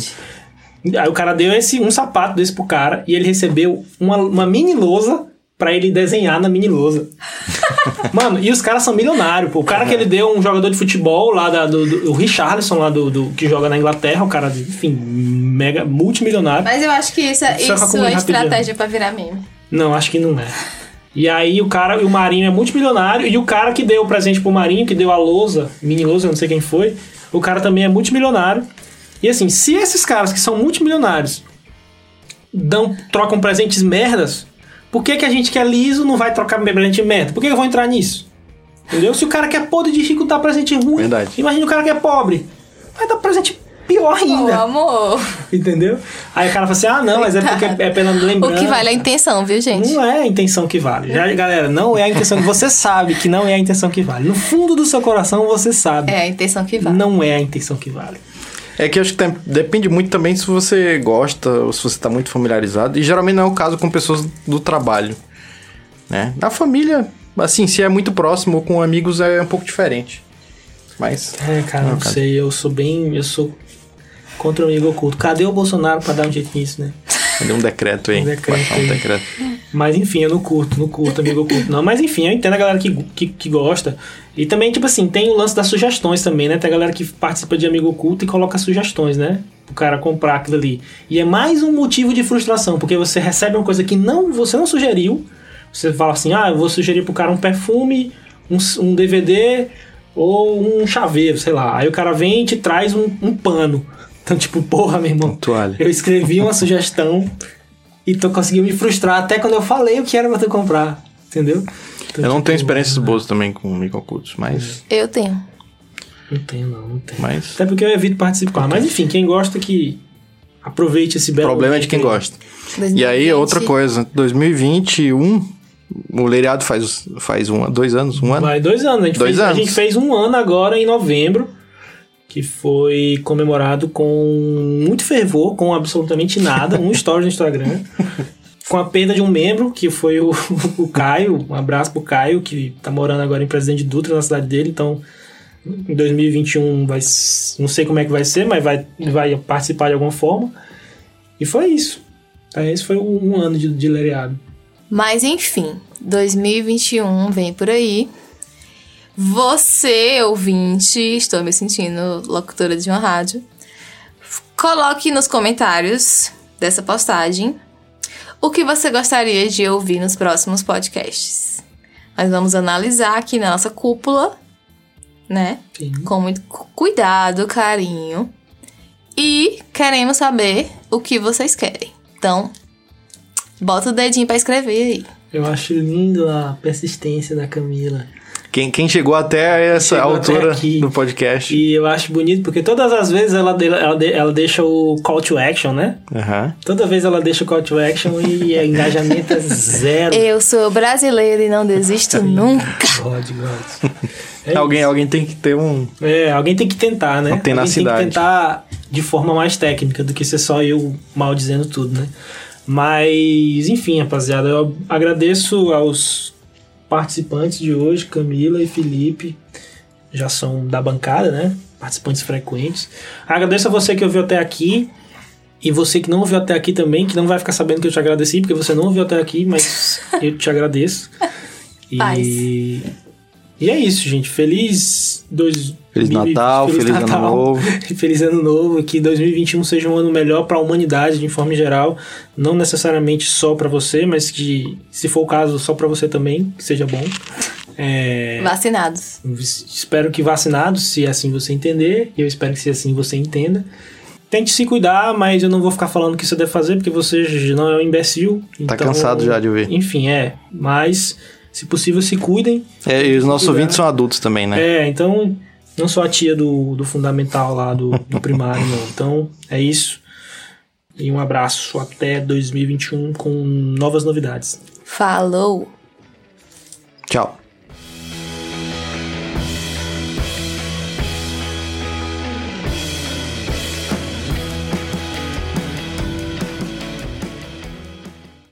A: Aí o cara deu esse um sapato desse pro cara e ele recebeu uma, uma mini lousa pra ele desenhar na mini lousa. Mano, e os caras são milionários, pô. O cara que ele deu um jogador de futebol lá da, do, do o Richarlison lá do, do- que joga na Inglaterra, o cara, enfim, mega multimilionário.
B: Mas eu acho que isso, é- isso é
A: rapidinho.
B: estratégia pra virar meme.
A: Não, acho que não é. E aí o cara, o Marinho é multimilionário e o cara que deu o presente pro Marinho, que deu a lousa, mini lousa, eu não sei quem foi, o cara também é multimilionário. E assim, se esses caras que são multimilionários dão, trocam presentes merdas, por que, que a gente que é liso não vai trocar presente merda? Por que eu vou entrar nisso? Entendeu? Se o cara que é podre dá presente ruim,
C: Verdade.
A: imagina o cara que é pobre. Vai dar presente pior
B: Ô,
A: ainda.
B: amor.
A: Entendeu? Aí o cara fala assim: ah, não, mas é porque é pela
B: O
A: lembrança.
B: que vale é a intenção, viu, gente?
A: Não é a intenção que vale. Já, galera, não é a intenção que você sabe que não é a intenção que vale. No fundo do seu coração você sabe.
B: É a intenção que vale.
A: Não é a intenção que vale.
C: É que eu acho que tem- depende muito também se você gosta ou se você tá muito familiarizado. E geralmente não é o caso com pessoas do trabalho. Né? Na família, assim, se é muito próximo ou com amigos é um pouco diferente. Mas.
A: É, cara, não,
C: cara.
A: sei. Eu sou bem. Eu sou contra o amigo oculto. Cadê o Bolsonaro pra dar um jeito nisso, né?
C: Deu um decreto aí.
A: Um decreto
C: um decreto.
A: Mas enfim, eu não curto, não curto amigo oculto, não. Mas enfim, eu entendo a galera que, que, que gosta. E também, tipo assim, tem o lance das sugestões também, né? Tem a galera que participa de amigo oculto e coloca sugestões, né? O cara comprar aquilo ali. E é mais um motivo de frustração, porque você recebe uma coisa que não você não sugeriu. Você fala assim, ah, eu vou sugerir pro cara um perfume, um, um DVD ou um chaveiro, sei lá. Aí o cara vem e te traz um, um pano. Então, tipo, porra, meu irmão.
C: Toalha.
A: Eu escrevi uma sugestão e tu conseguiu me frustrar até quando eu falei o que era pra tu comprar. Entendeu? Então,
C: Eu não
A: tipo,
C: tenho experiências boas também com amigo ocultos, mas.
B: Eu tenho.
A: Não tenho, não, não tenho.
C: mas
A: Até porque eu evito participar. Mas enfim, quem gosta que aproveite esse
C: o
A: belo.
C: problema é de quem gosta. E aí,
B: 2020.
C: outra coisa, 2021, o Leiriado faz, faz um, dois anos, um ano.
A: Vai dois anos. A gente,
C: Dois
A: fez, a
C: anos.
A: gente fez um ano agora em novembro, que foi comemorado com muito fervor, com absolutamente nada, um story no Instagram. Com a perda de um membro, que foi o, o Caio. Um abraço pro Caio, que tá morando agora em Presidente Dutra, na cidade dele. Então, em 2021 vai. Não sei como é que vai ser, mas vai, vai participar de alguma forma. E foi isso. Então, esse foi um, um ano de, de lereado.
B: Mas enfim, 2021 vem por aí. Você, ouvinte, estou me sentindo locutora de uma rádio. Coloque nos comentários dessa postagem o que você gostaria de ouvir nos próximos podcasts. Nós vamos analisar aqui na nossa cúpula, né?
A: Sim.
B: Com muito cu- cuidado, carinho. E queremos saber o que vocês querem. Então, bota o dedinho pra escrever aí.
A: Eu acho lindo a persistência da Camila.
C: Quem, quem chegou até essa
A: Chegou até
C: altura
A: aqui.
C: do podcast.
A: E eu acho bonito porque todas as vezes ela, ela, ela deixa o call to action, né?
C: Aham.
A: Toda vez ela deixa o call to action e o engajamento é zero.
B: Eu sou brasileira e não desisto nunca.
A: God, God. É
C: alguém, alguém tem que ter um.
A: É, alguém tem que tentar, né?
C: Uma tenacidade.
A: Alguém tem que tentar de forma mais técnica do que ser só eu mal dizendo tudo, né? Mas, enfim, rapaziada, eu agradeço aos participantes de hoje, Camila e Felipe, já são da bancada, né? Participantes frequentes. Agradeço a você que ouviu até aqui. E você que não ouviu até aqui também, que não vai ficar sabendo que eu te agradeci, porque você não ouviu até aqui, mas eu te agradeço.
B: Paz.
A: E, e é isso, gente. Feliz dois,
C: Feliz Natal, feliz Ano Novo.
A: e feliz ano novo, que 2021 seja um ano melhor para a humanidade de forma geral, não necessariamente só para você, mas que se for o caso só para você também, que seja bom. É,
B: Vacinados.
A: espero que vacinados, se assim você entender, e eu espero que se assim você entenda. Tente se cuidar, mas eu não vou ficar falando o que você deve fazer, porque você não é um imbecil.
C: Tá
A: então-
C: cansado já de ouvir.
A: Enfim, é. Mas, se possível, se cuidem.
C: É, e os nossos ouvintes são adultos também, né?
A: É, então, não sou a tia do, do fundamental lá, do, do primário, não. Então, é isso. E um abraço até 2021 com novas novidades.
B: Falou!
C: Tchau.